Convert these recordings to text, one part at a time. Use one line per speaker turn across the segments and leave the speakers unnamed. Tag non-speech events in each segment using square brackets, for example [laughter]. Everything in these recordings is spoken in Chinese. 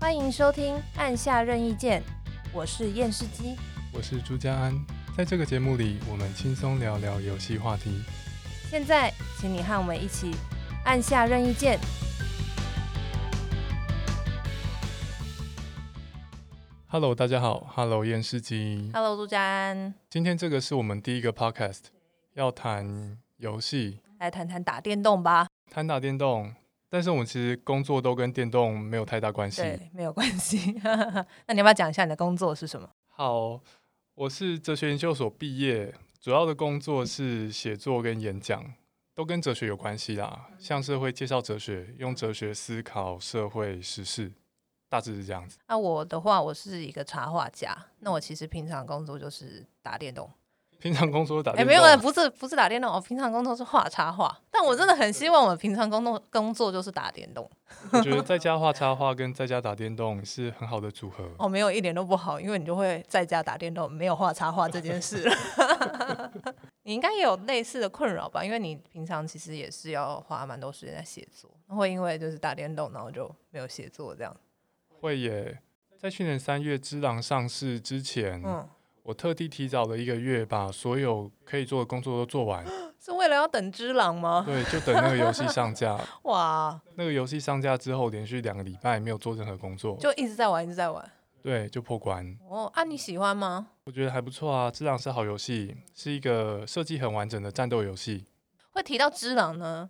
欢迎收听《按下任意键》，我是验视机，
我是朱家安。在这个节目里，我们轻松聊聊游戏话题。
现在，请你和我们一起按下任意键。
Hello，大家好。Hello，验视机。
Hello，朱家安。
今天这个是我们第一个 Podcast，要谈游戏，
来谈谈打电动吧。
谈打电动。但是我们其实工作都跟电动没有太大关系。
对，没有关系。[laughs] 那你要不要讲一下你的工作是什么？
好，我是哲学研究所毕业，主要的工作是写作跟演讲，都跟哲学有关系啦。向社会介绍哲学，用哲学思考社会时事，大致是这样子。
那我的话，我是一个插画家。那我其实平常工作就是打电动。
平常工作打电动，哎、
欸，没有，不是不是打电动，我平常工作是画插画。但我真的很希望我平常工作工作就是打电动。
我觉得在家画插画跟在家打电动是很好的组合。[laughs]
哦，没有一点都不好，因为你就会在家打电动，没有画插画这件事。[laughs] 你应该也有类似的困扰吧？因为你平常其实也是要花蛮多时间在写作，会因为就是打电动，然后就没有写作这样。
会耶，在去年三月《之狼》上市之前。嗯我特地提早了一个月，把所有可以做的工作都做完，[laughs]
是为了要等《只狼》吗？
对，就等那个游戏上架。[laughs]
哇！
那个游戏上架之后，连续两个礼拜没有做任何工作，
就一直在玩，一直在玩。
对，就破关。
哦，啊，你喜欢吗？
我觉得还不错啊，《只狼》是好游戏，是一个设计很完整的战斗游戏。
会提到《只狼》呢，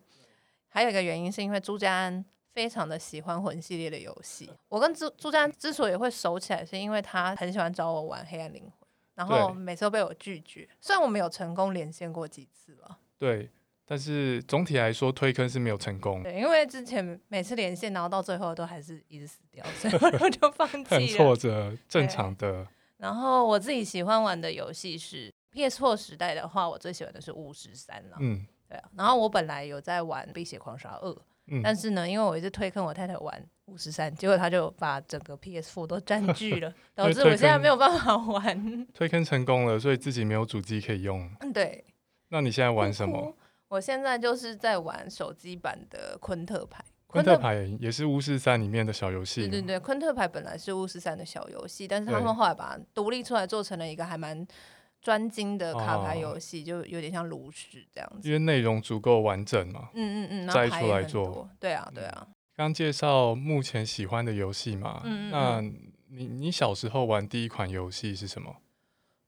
还有一个原因是因为朱家安非常的喜欢魂系列的游戏。我跟朱朱家安之所以会熟起来，是因为他很喜欢找我玩《黑暗灵魂》。然后每次都被我拒绝，虽然我们有成功连线过几次了。
对，但是总体来说推坑是没有成功。
对，因为之前每次连线，然后到最后都还是一直死掉，所以我就放弃了。
很挫折，正常的。[laughs]
然后我自己喜欢玩的游戏是 PS4 时代的话，我最喜欢的是巫师三了。嗯，对啊。然后我本来有在玩《碧血狂杀二》。嗯、但是呢，因为我一直推坑我太太玩巫师三，结果他就把整个 PS4 都占据了，[laughs] 导致我现在没有办法玩。
推坑成功了，所以自己没有主机可以用。
对。
那你现在玩什么？
我，我现在就是在玩手机版的昆特牌。
昆特牌也是巫师三里面的小游戏。
对对对，昆特牌本来是巫师三的小游戏，但是他们后来把它独立出来，做成了一个还蛮。专精的卡牌游戏就有点像炉石这样子，
因为内容足够完整嘛。
嗯嗯嗯，
摘出来做。
对啊对啊。
刚介绍目前喜欢的游戏嘛，嗯嗯嗯，那你你小时候玩第一款游戏是什么？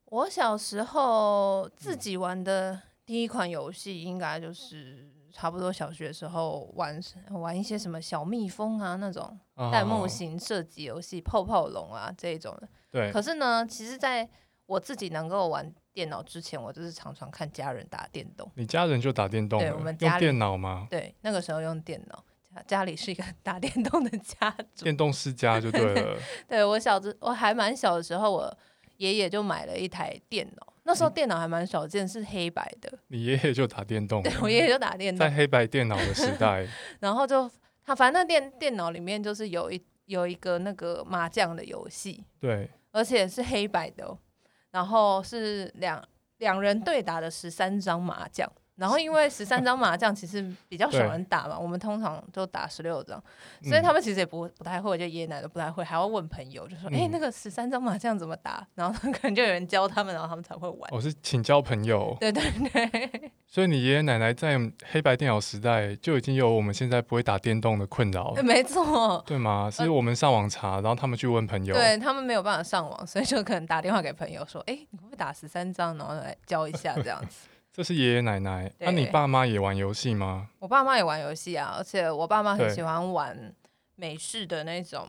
我小时候自己玩的第一款游戏应该就是差不多小学的时候玩玩一些什么小蜜蜂啊那种弹幕型射击游戏，泡泡龙啊这一种的。
对。
可是呢，其实，在我自己能够玩电脑之前，我就是常常看家人打电动。
你家人就打电动？
对，我们家
用电脑吗？
对，那个时候用电脑，家里是一个 [laughs] 打电动的家族，
电动世家就对了。[laughs]
对，我小时我还蛮小的时候，我爷爷就买了一台电脑。那时候电脑还蛮少见，是黑白的。
你爷爷就打电动？
对，我爷爷就打电动，
在黑白电脑的时 [laughs] 代。
然后就他反正那电电脑里面就是有一有一个那个麻将的游戏，
对，
而且是黑白的。然后是两两人对打的十三张麻将。然后因为十三张麻将其实比较少人打嘛，我们通常都打十六张，所以他们其实也不不太会，就爷爷奶奶都不太会，还要问朋友，就说：“哎、嗯，那个十三张麻将怎么打？”然后 [laughs] 可能就有人教他们，然后他们才会玩。
我、哦、是请教朋友。
对对对。[laughs]
所以你爷爷奶奶在黑白电脑时代就已经有我们现在不会打电动的困扰
了。没
错。对吗？是我们上网查，然后他们去问朋友。
对，他们没有办法上网，所以就可能打电话给朋友说：“哎，你会不会打十三张？然后来教一下这样子。”
这是爷爷奶奶，那、啊、你爸妈也玩游戏吗？
我爸妈也玩游戏啊，而且我爸妈很喜欢玩美式的那种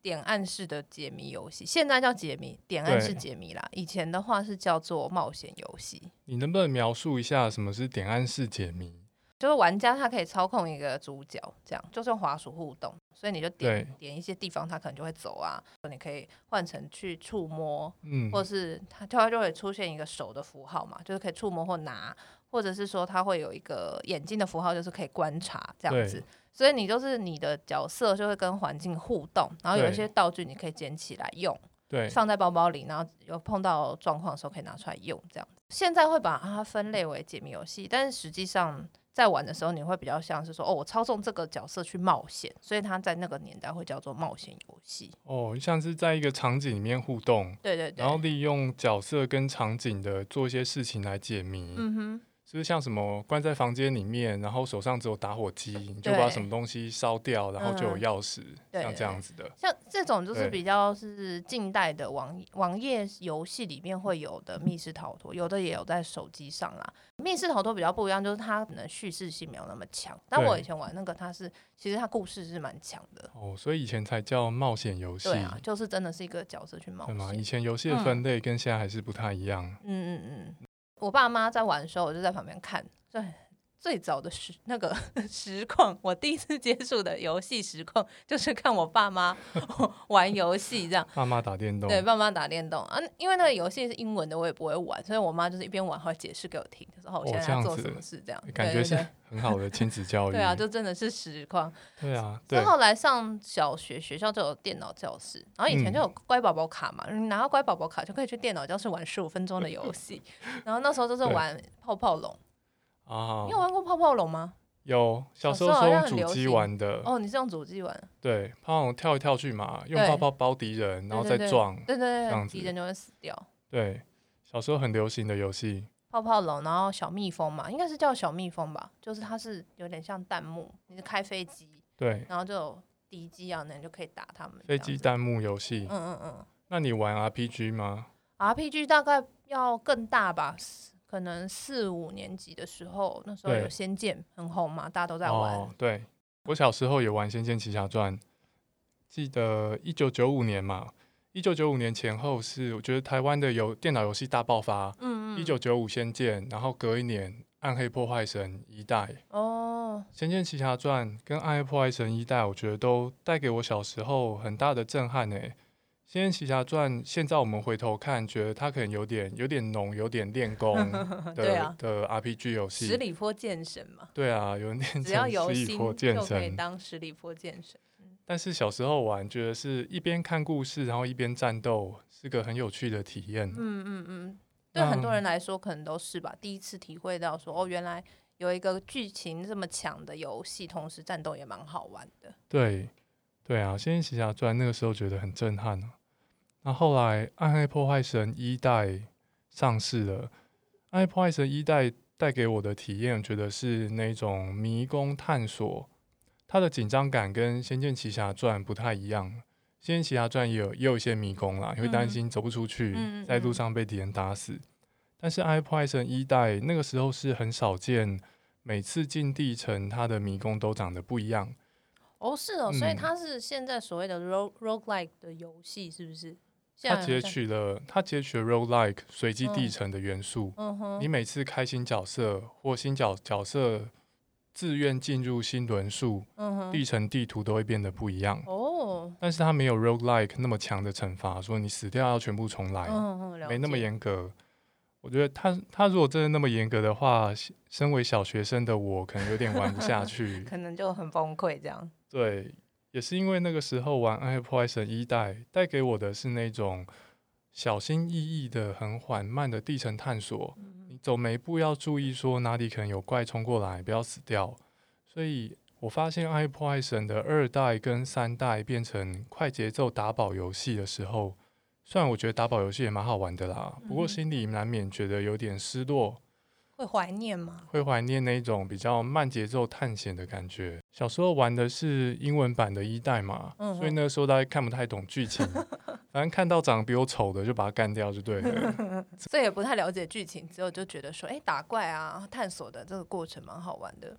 点按式的解谜游戏，现在叫解谜点按式解谜啦，以前的话是叫做冒险游戏。
你能不能描述一下什么是点按式解谜？
就是玩家他可以操控一个主角，这样就是用滑鼠互动，所以你就点点一些地方，他可能就会走啊。你可以换成去触摸，嗯，或者是它就会出现一个手的符号嘛，就是可以触摸或拿，或者是说它会有一个眼睛的符号，就是可以观察这样子。所以你就是你的角色就会跟环境互动，然后有一些道具你可以捡起来用，对，放在包包里，然后有碰到状况的时候可以拿出来用这样子。现在会把它分类为解谜游戏，但是实际上。在玩的时候，你会比较像是说，哦，我操纵这个角色去冒险，所以他在那个年代会叫做冒险游戏。
哦，像是在一个场景里面互动，
对对对，
然后利用角色跟场景的做一些事情来解谜。嗯哼。就是像什么关在房间里面，然后手上只有打火机，你就把什么东西烧掉，然后就有钥匙，嗯、像这样子的。
像这种就是比较是近代的网网页游戏里面会有的密室逃脱，有的也有在手机上啦。密室逃脱比较不一样，就是它可能叙事性没有那么强。但我以前玩那个，它是其实它故事是蛮强的。
哦，所以以前才叫冒险游戏。
对啊，就是真的是一个角色去冒险。对
吗？以前游戏的分类跟现在还是不太一样。
嗯嗯嗯。我爸妈在玩的时候，我就在旁边看。对，最早的实那个 [laughs] 实况，我第一次接触的游戏实况，就是看我爸妈 [laughs] 玩游戏这样。
爸妈打电动。
对，爸妈打电动啊，因为那个游戏是英文的，我也不会玩，所以我妈就是一边玩，会解释给我听，就说：“哦，我现在在做什么事？”这样，
感觉是 [laughs] 很好的亲子教育。
对啊，就真的是实况。
对啊。
对。后来上小学，学校就有电脑教室，然后以前就有乖宝宝卡嘛，嗯、你拿到乖宝宝卡就可以去电脑教室玩十五分钟的游戏。然后那时候就是玩泡泡龙。
啊，
你有玩过泡泡龙吗？
有，小时候是用主机玩的。
哦，你是用主机玩？
对，泡泡龙跳一跳去嘛，用泡泡包敌人，然后再撞，
对对对，这样子敌人就会死掉。
对，小时候很流行的游戏。
泡泡龙，然后小蜜蜂嘛，应该是叫小蜜蜂吧，就是它是有点像弹幕，你是开飞机，
对，
然后就有敌机啊，那你就可以打他们。
飞机弹幕游戏，嗯嗯嗯。那你玩 RPG 吗
？RPG 大概要更大吧。可能四五年级的时候，那时候有《仙剑》很红嘛，大家都在玩。
哦，对，我小时候也玩《仙剑奇侠传》，记得一九九五年嘛，一九九五年前后是我觉得台湾的游电脑游戏大爆发。嗯嗯。一九九五《仙剑》，然后隔一年《暗黑破坏神一代》。哦。《仙剑奇侠传》跟《暗黑破坏神一代》，我觉得都带给我小时候很大的震撼呢。《仙剑奇侠传》现在我们回头看，觉得它可能有点有点浓，有点练功 [laughs] 的对、啊、的 RPG 游戏。
十里坡剑神嘛。
对啊，有点 [laughs]
只要有 [laughs] 心就可以当十里坡剑神。
但是小时候玩，觉得是一边看故事，然后一边战斗，是个很有趣的体验。
嗯嗯嗯，对很多人来说可能都是吧，第一次体会到说哦，原来有一个剧情这么强的游戏，同时战斗也蛮好玩的。
对对啊，《仙剑奇侠传》那个时候觉得很震撼啊。那后来，《暗黑破坏神一代》上市了，《暗黑破坏神一代》带给我的体验，觉得是那种迷宫探索，它的紧张感跟《仙剑奇侠传》不太一样。《仙剑奇侠传》也有也有一些迷宫啦，你会担心走不出去，嗯、在路上被敌人打死。但是《暗黑破坏神一代》那个时候是很少见，每次进地城，它的迷宫都长得不一样。
哦，是哦，所以它是现在所谓的 rogue roguelike 的游戏，是不是？
他截取了它截取了 roguelike 随机地层的元素，你每次开新角色或新角角色自愿进入新轮数，嗯、地城地图都会变得不一样。哦，但是它没有 roguelike 那么强的惩罚，说你死掉要全部重来，嗯、没那么严格。我觉得他他如果真的那么严格的话，身为小学生的我可能有点玩不下 [laughs] 去，
可能就很崩溃这样。
对。也是因为那个时候玩《暗黑破坏神一代》，带给我的是那种小心翼翼的、很缓慢的地层探索。你走每一步要注意，说哪里可能有怪冲过来，不要死掉。所以我发现《暗黑破坏神》的二代跟三代变成快节奏打宝游戏的时候，虽然我觉得打宝游戏也蛮好玩的啦，不过心里难免觉得有点失落。
会怀念吗？
会怀念那种比较慢节奏探险的感觉。小时候玩的是英文版的一代嘛，嗯、所以那个时候大家看不太懂剧情，[laughs] 反正看到长得比我丑的就把它干掉就对了。[laughs]
所以也不太了解剧情，之后就觉得说，哎，打怪啊，探索的这个过程蛮好玩的。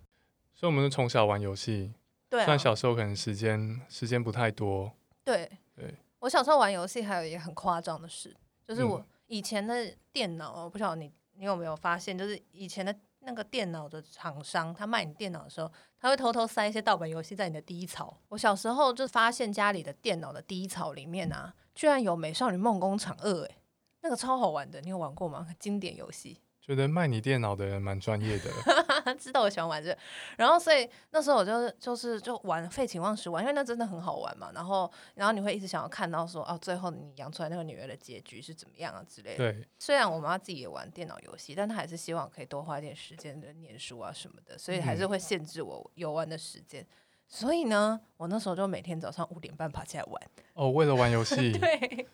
所以我们是从小玩游戏，
对、啊，
虽然小时候可能时间时间不太多。
对，对我小时候玩游戏还有一个很夸张的事，就是我以前的电脑，我不晓得你。你有没有发现，就是以前的那个电脑的厂商，他卖你电脑的时候，他会偷偷塞一些盗版游戏在你的第一槽。我小时候就发现家里的电脑的第一槽里面啊，居然有《美少女梦工厂二》，诶，那个超好玩的，你有玩过吗？经典游戏，
觉得卖你电脑的人蛮专业的，[laughs]
知道我喜欢玩这个，然后所以那时候我就就是就玩废寝忘食玩，因为那真的很好玩嘛。然后然后你会一直想要看到说哦，最后你养出来那个女儿的结局是怎么样啊之类的。
对，
虽然我妈自己也玩电脑游戏，但她还是希望可以多花一点时间的念书啊什么的，所以还是会限制我游玩的时间。嗯所以呢，我那时候就每天早上五点半爬起来玩。
哦，为了玩游戏。[laughs]
对，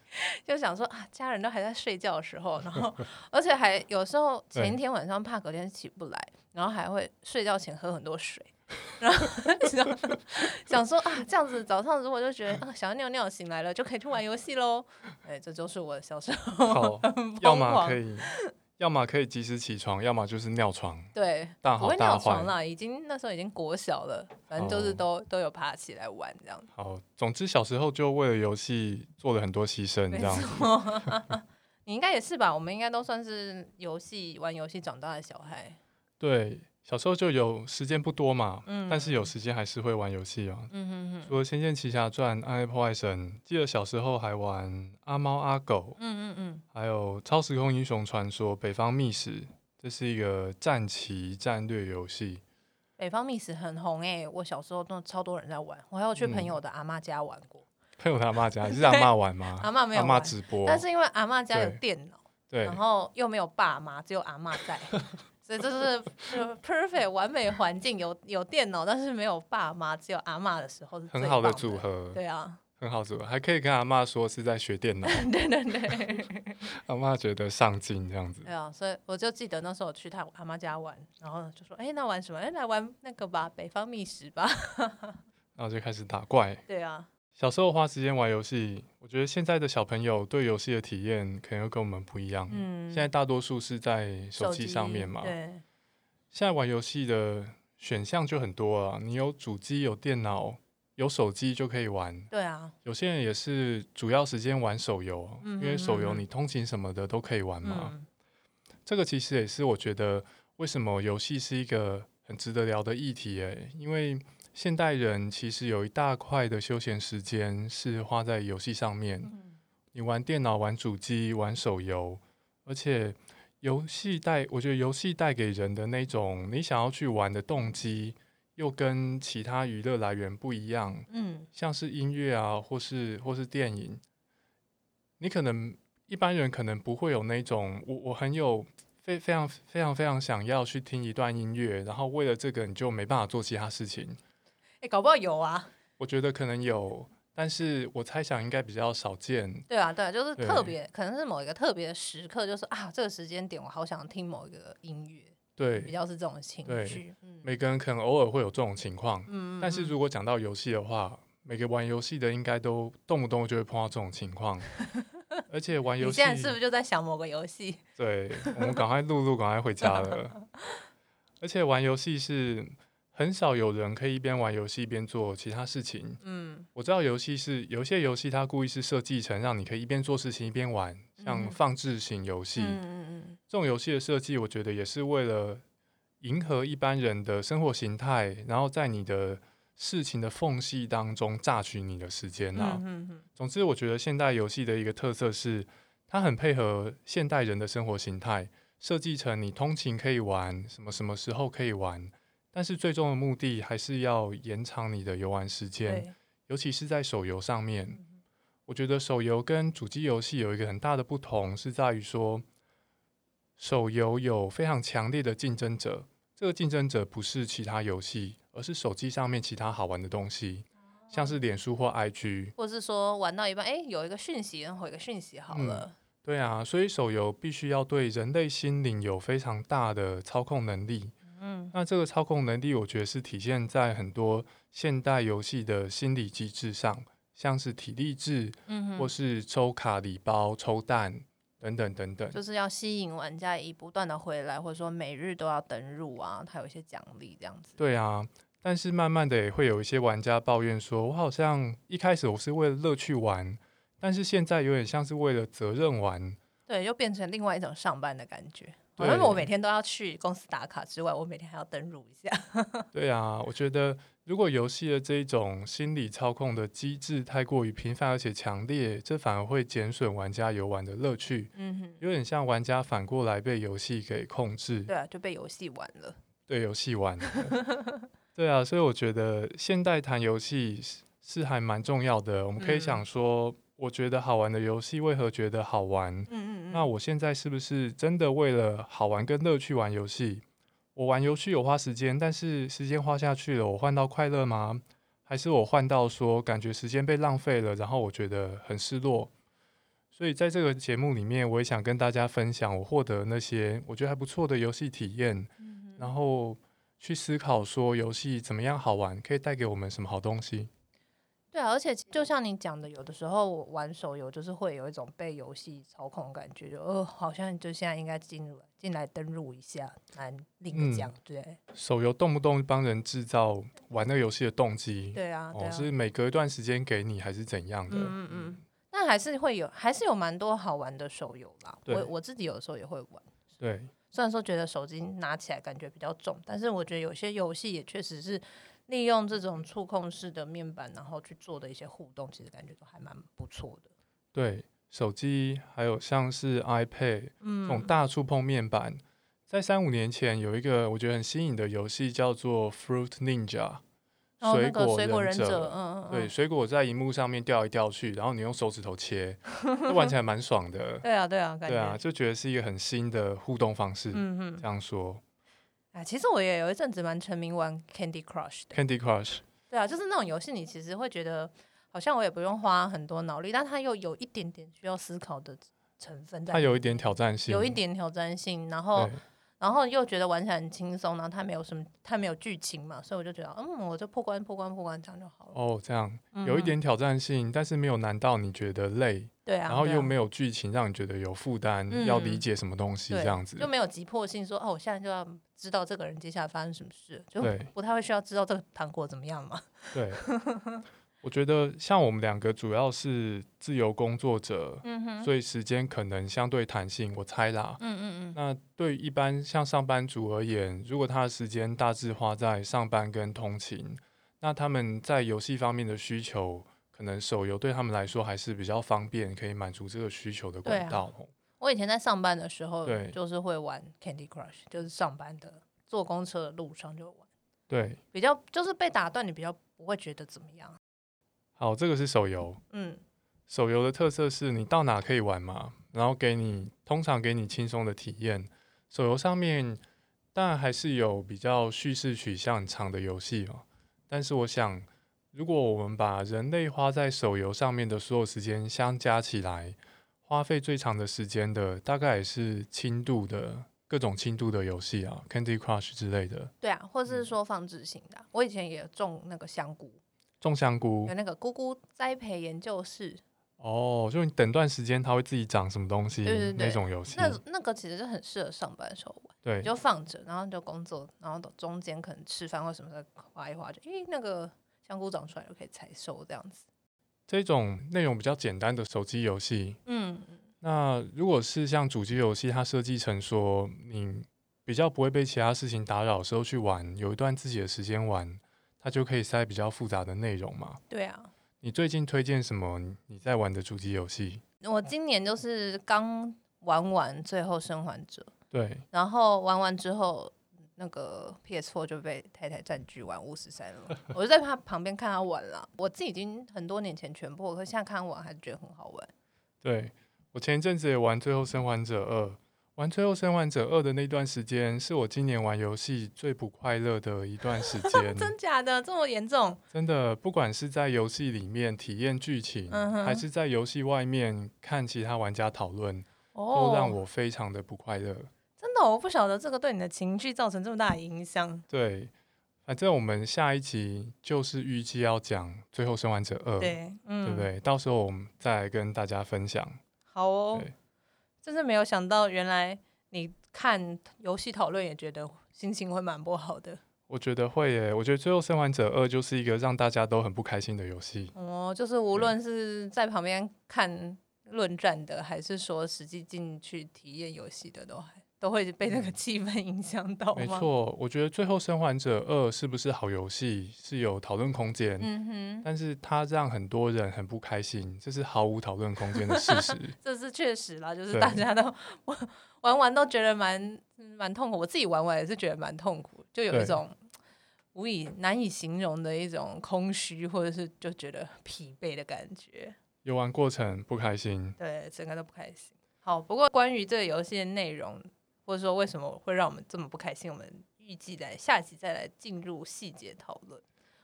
就想说啊，家人都还在睡觉的时候，然后 [laughs] 而且还有时候前一天晚上怕隔天起不来，然后还会睡觉前喝很多水，[laughs] 然后想，想说啊，这样子早上如果就觉得啊想要尿尿醒来了，就可以去玩游戏喽。哎，这就是我小时候
好，要么可以。要么可以及时起床，要么就是尿床。
对，
大好大坏
了，已经那时候已经国小了，反正就是都、哦、都有爬起来玩这样。
好，总之小时候就为了游戏做了很多牺牲，这样。[laughs]
你应该也是吧？我们应该都算是游戏玩游戏长大的小孩。
对。小时候就有时间不多嘛，嗯、但是有时间还是会玩游戏啊。嗯、哼哼除了《仙剑奇侠传》《暗黑破坏神》，记得小时候还玩《阿猫阿狗》。嗯嗯嗯。还有《超时空英雄传说：北方密史》，这是一个战棋战略游戏。
北方密室很红诶、欸，我小时候都超多人在玩，我还有去朋友的阿妈家玩过。
嗯、[laughs] 朋友的阿妈家，你是 [laughs] 阿妈玩吗？
阿妈没有，
阿妈直播。
但是因为阿妈家有电脑，对，然后又没有爸妈，只有阿妈在。[laughs] 所以这是 perfect 完美环境，有有电脑，但是没有爸妈，只有阿妈的时候是
很好的组合。
对啊，
很好组合，还可以跟阿妈说是在学电脑。[laughs]
对对对，
阿妈觉得上进这样子。
对啊，所以我就记得那时候我去他阿妈家玩，然后就说：“哎、欸，那玩什么？哎、欸，来玩那个吧，北方觅食吧。[laughs] ”
然后就开始打怪。
对啊。
小时候花时间玩游戏，我觉得现在的小朋友对游戏的体验可能又跟我们不一样。嗯，现在大多数是在手机上面嘛。对。现在玩游戏的选项就很多了，你有主机、有电脑、有手机就可以玩。
对啊。有
些人也是主要时间玩手游，因为手游你通勤什么的都可以玩嘛。嗯、这个其实也是我觉得为什么游戏是一个很值得聊的议题诶，因为。现代人其实有一大块的休闲时间是花在游戏上面。嗯、你玩电脑、玩主机、玩手游，而且游戏带，我觉得游戏带给人的那种你想要去玩的动机，又跟其他娱乐来源不一样。嗯，像是音乐啊，或是或是电影，你可能一般人可能不会有那种，我我很有非非常非常非常想要去听一段音乐，然后为了这个你就没办法做其他事情。
哎、欸，搞不好有啊！
我觉得可能有，但是我猜想应该比较少见。
对啊，对啊，就是特别，可能是某一个特别的时刻，就是啊，这个时间点我好想听某一个音乐。
对，
比较是这种情绪。
嗯，每个人可能偶尔会有这种情况。嗯，但是如果讲到游戏的话，每个玩游戏的应该都动不动就会碰到这种情况。[laughs] 而且玩游戏，
你现在是不是就在想某个游戏？
对，我们赶快录录，赶快回家了。[laughs] 而且玩游戏是。很少有人可以一边玩游戏一边做其他事情。嗯，我知道游戏是有些游戏它故意是设计成让你可以一边做事情一边玩，像放置型游戏。嗯嗯嗯，这种游戏的设计，我觉得也是为了迎合一般人的生活形态，然后在你的事情的缝隙当中榨取你的时间啊。嗯嗯，总之，我觉得现代游戏的一个特色是，它很配合现代人的生活形态，设计成你通勤可以玩，什么什么时候可以玩。但是最终的目的还是要延长你的游玩时间，尤其是在手游上面。嗯、我觉得手游跟主机游戏有一个很大的不同，是在于说，手游有非常强烈的竞争者，这个竞争者不是其他游戏，而是手机上面其他好玩的东西，哦、像是脸书或 IG，
或是说玩到一半，哎，有一个讯息，然后一个讯息好了、嗯。
对啊，所以手游必须要对人类心灵有非常大的操控能力。嗯，那这个操控能力，我觉得是体现在很多现代游戏的心理机制上，像是体力制，嗯哼，或是抽卡礼包、抽蛋等等等等，
就是要吸引玩家以不断的回来，或者说每日都要登入啊，它有一些奖励这样子。
对啊，但是慢慢的也会有一些玩家抱怨说，我好像一开始我是为了乐趣玩，但是现在有点像是为了责任玩，
对，又变成另外一种上班的感觉。因为我每天都要去公司打卡之外，我每天还要登录一下。[laughs]
对啊，我觉得如果游戏的这一种心理操控的机制太过于频繁而且强烈，这反而会减损玩家游玩的乐趣。嗯哼，有点像玩家反过来被游戏给控制。
对啊，就被游戏玩了。
对，游戏玩了。[laughs] 对啊，所以我觉得现代谈游戏是还蛮重要的。我们可以想说，嗯、我觉得好玩的游戏为何觉得好玩？嗯嗯嗯。那我现在是不是真的为了好玩跟乐趣玩游戏？我玩游戏有花时间，但是时间花下去了，我换到快乐吗？还是我换到说感觉时间被浪费了，然后我觉得很失落？所以在这个节目里面，我也想跟大家分享我获得那些我觉得还不错的游戏体验，嗯、然后去思考说游戏怎么样好玩，可以带给我们什么好东西。
对啊，而且就像你讲的，有的时候我玩手游就是会有一种被游戏操控的感觉，就哦，好像就现在应该进入进来登录一下，来领奖，对。
手游动不动帮人制造玩那个游戏的动机，
对啊，对啊，
哦，是每隔一段时间给你还是怎样的？
嗯嗯，那还是会有，还是有蛮多好玩的手游啦。对我我自己有的时候也会玩。
对，
虽然说觉得手机拿起来感觉比较重，但是我觉得有些游戏也确实是。利用这种触控式的面板，然后去做的一些互动，其实感觉都还蛮不错的。
对，手机还有像是 iPad，嗯，这种大触碰面板，在三五年前有一个我觉得很新颖的游戏叫做 Fruit Ninja，水果水果忍者，嗯嗯，对，水果在荧幕上面掉来掉去，然后你用手指头切，玩起来蛮爽的。[laughs]
对啊，对啊，
对啊，就觉得是一个很新的互动方式。嗯哼，这样说。
啊，其实我也有一阵子蛮沉迷玩 Candy Crush 的。
Candy Crush，
对啊，就是那种游戏，你其实会觉得好像我也不用花很多脑力，但它又有一点点需要思考的成分在。
它有一点挑战性，
有一点挑战性，然后。然后又觉得玩起来很轻松，然后它没有什么，它没有剧情嘛，所以我就觉得，嗯，我就破关破关破关这样就好了。
哦，这样有一点挑战性，嗯、但是没有难到你觉得累。
对啊。
然后又没有剧情让你觉得有负担，嗯、要理解什么东西这样子。
就没有急迫性说，哦，我现在就要知道这个人接下来发生什么事，就不太会需要知道这个糖果怎么样嘛。[laughs]
对。我觉得像我们两个主要是自由工作者，嗯、哼所以时间可能相对弹性，我猜啦。嗯嗯嗯。那对一般像上班族而言，如果他的时间大致花在上班跟通勤，那他们在游戏方面的需求，可能手游对他们来说还是比较方便，可以满足这个需求的管道。啊、
我以前在上班的时候，对，就是会玩 Candy Crush，就是上班的坐公车的路上就玩。
对，
比较就是被打断，你比较不会觉得怎么样。
好，这个是手游。嗯，手游的特色是你到哪可以玩嘛，然后给你通常给你轻松的体验。手游上面当然还是有比较叙事取向很长的游戏哦，但是我想，如果我们把人类花在手游上面的所有时间相加起来，花费最长的时间的大概也是轻度的各种轻度的游戏啊，Candy Crush 之类的。
对啊，或者是说放置型的。嗯，我以前也种那个香菇。
种香菇
有那个菇菇栽培研究室
哦，就你等段时间它会自己长什么东西，对对对，那种游戏。
那那个其实就很适合上班的时候玩，
对，
你就放着，然后就工作，然后中间可能吃饭或什么的划一划，就诶那个香菇长出来就可以采收这样子。
这种内容比较简单的手机游戏，嗯，那如果是像主机游戏，它设计成说你比较不会被其他事情打扰的时候去玩，有一段自己的时间玩。它就可以塞比较复杂的内容嘛？
对啊。
你最近推荐什么你在玩的主机游戏？
我今年就是刚玩完《最后生还者》。
对。
然后玩完之后，那个 PS4 就被太太占据玩巫师三了。我就在他旁边看他玩了。我自己已经很多年前全部，可是现在看玩还是觉得很好玩。
对，我前一阵子也玩《最后生还者二》。玩《最后生还者二》的那段时间，是我今年玩游戏最不快乐的一段时 [laughs] 间。
真假的这么严重？
真的，不管是在游戏里面体验剧情，嗯、还是在游戏外面看其他玩家讨论，哦、都让我非常的不快乐。
真的，我不晓得这个对你的情绪造成这么大的影响。
对，反正我们下一集就是预计要讲《最后生还者二》，对，嗯、对不对？到时候我们再来跟大家分享。
好哦。对真是没有想到，原来你看游戏讨论也觉得心情会蛮不好的。
我觉得会耶，我觉得《最后生还者二》就是一个让大家都很不开心的游戏。
哦，就是无论是在旁边看论战的，还是说实际进去体验游戏的，都还都会被那个气氛影响到。
没错，我觉得《最后生还者二》是不是好游戏是有讨论空间，嗯哼，但是它让很多人很不开心，这是毫无讨论空间的事实。[laughs]
这是确实啦，就是大家都玩玩都觉得蛮蛮痛苦，我自己玩玩也是觉得蛮痛苦，就有一种无以难以形容的一种空虚，或者是就觉得疲惫的感觉。
游玩过程不开心，
对，整个都不开心。好，不过关于这个游戏的内容，或者说为什么会让我们这么不开心，我们预计在下集再来进入细节讨论。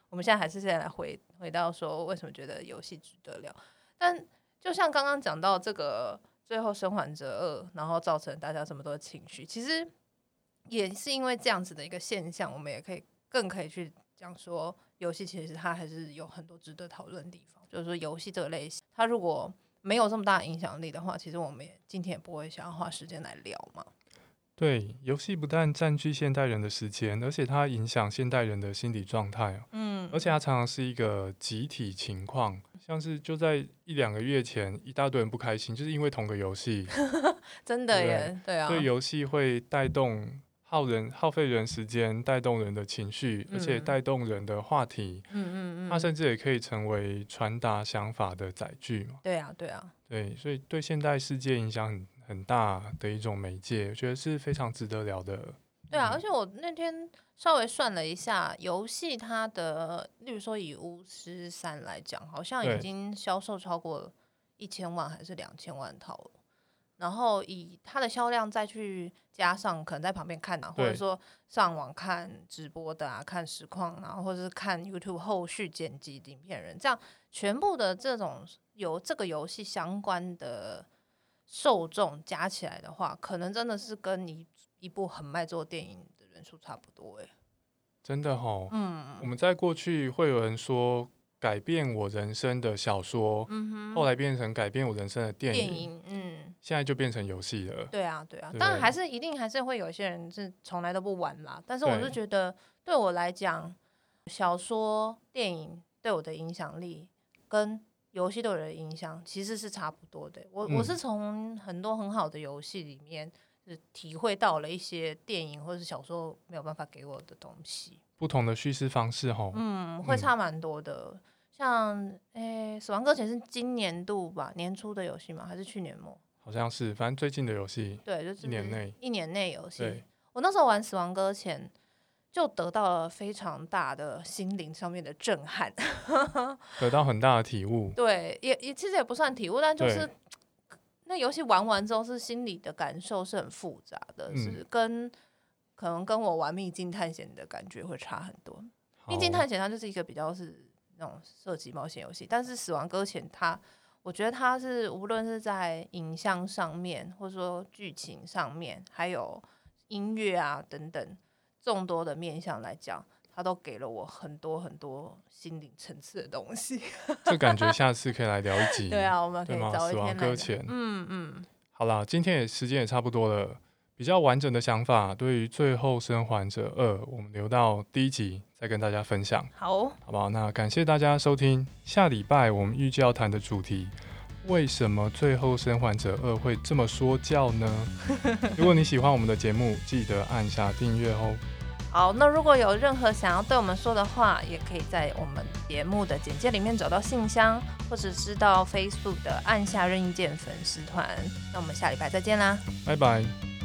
我们现在还是先来回回到说为什么觉得游戏值得聊。但就像刚刚讲到这个《最后生还者二》，然后造成大家这么多情绪，其实也是因为这样子的一个现象，我们也可以更可以去讲说，游戏其实它还是有很多值得讨论的地方。就是说，游戏这个类型，它如果没有这么大影响力的话，其实我们也今天也不会想要花时间来聊嘛。
对，游戏不但占据现代人的时间，而且它影响现代人的心理状态。嗯，而且它常常是一个集体情况，像是就在一两个月前，一大堆人不开心，就是因为同个游戏。[laughs]
真的耶，对，对啊。
所以游戏会带动。耗人耗费人时间，带动人的情绪，嗯、而且带动人的话题。嗯嗯嗯，它甚至也可以成为传达想法的载具嘛。
对啊，对啊。
对，所以对现代世界影响很很大的一种媒介，我觉得是非常值得聊的。
对啊，嗯、而且我那天稍微算了一下，游戏它的，例如说以巫师三来讲，好像已经销售超过一千万还是两千万套了。然后以它的销量再去加上可能在旁边看啊，或者说上网看直播的啊，看实况啊，或者是看 YouTube 后续剪辑影片人，这样全部的这种有这个游戏相关的受众加起来的话，可能真的是跟你一部很卖座电影的人数差不多诶。
真的哦，嗯，我们在过去会有人说。改变我人生的小说，嗯、哼后来变成改变我人生的电影，电影嗯，现在就变成游戏了。
对啊，对啊，当然还是一定还是会有一些人是从来都不玩啦。但是我是觉得，对我来讲，小说、电影对我的影响力跟游戏对我的影响其实是差不多的。我、嗯、我是从很多很好的游戏里面是体会到了一些电影或者是小说没有办法给我的东西。
不同的叙事方式，吼，
嗯，会差蛮多的。嗯、像，诶、欸，《死亡搁浅》是今年度吧，年初的游戏吗？还是去年末？
好像是，反正最近的游戏。
对，就是
一年内，
一年内游戏。
对
我那时候玩《死亡搁浅》，就得到了非常大的心灵上面的震撼，[laughs]
得到很大的体悟。
对，也也其实也不算体悟，但就是那游戏玩完之后，是心里的感受是很复杂的，嗯、是跟。可能跟我玩《秘境探险》的感觉会差很多。《好秘境探险》它就是一个比较是那种射击冒险游戏，但是《死亡搁浅》它，我觉得它是无论是在影像上面，或者说剧情上面，还有音乐啊等等众多的面向来讲，他都给了我很多很多心灵层次的东西。[laughs]
这感觉下次可以来聊一集。
对啊，我们可以找一天来聊。
死亡搁浅。
嗯嗯。
好啦，今天也时间也差不多了。比较完整的想法，对于《最后生还者二》，我们留到第一集再跟大家分享。
好，哦
好不好？那感谢大家收听。下礼拜我们预计要谈的主题，为什么《最后生还者二》会这么说教呢？[laughs] 如果你喜欢我们的节目，记得按下订阅哦。
好，那如果有任何想要对我们说的话，也可以在我们节目的简介里面找到信箱，或者是到 Facebook 的按下任意键粉丝团。那我们下礼拜再见啦，
拜拜。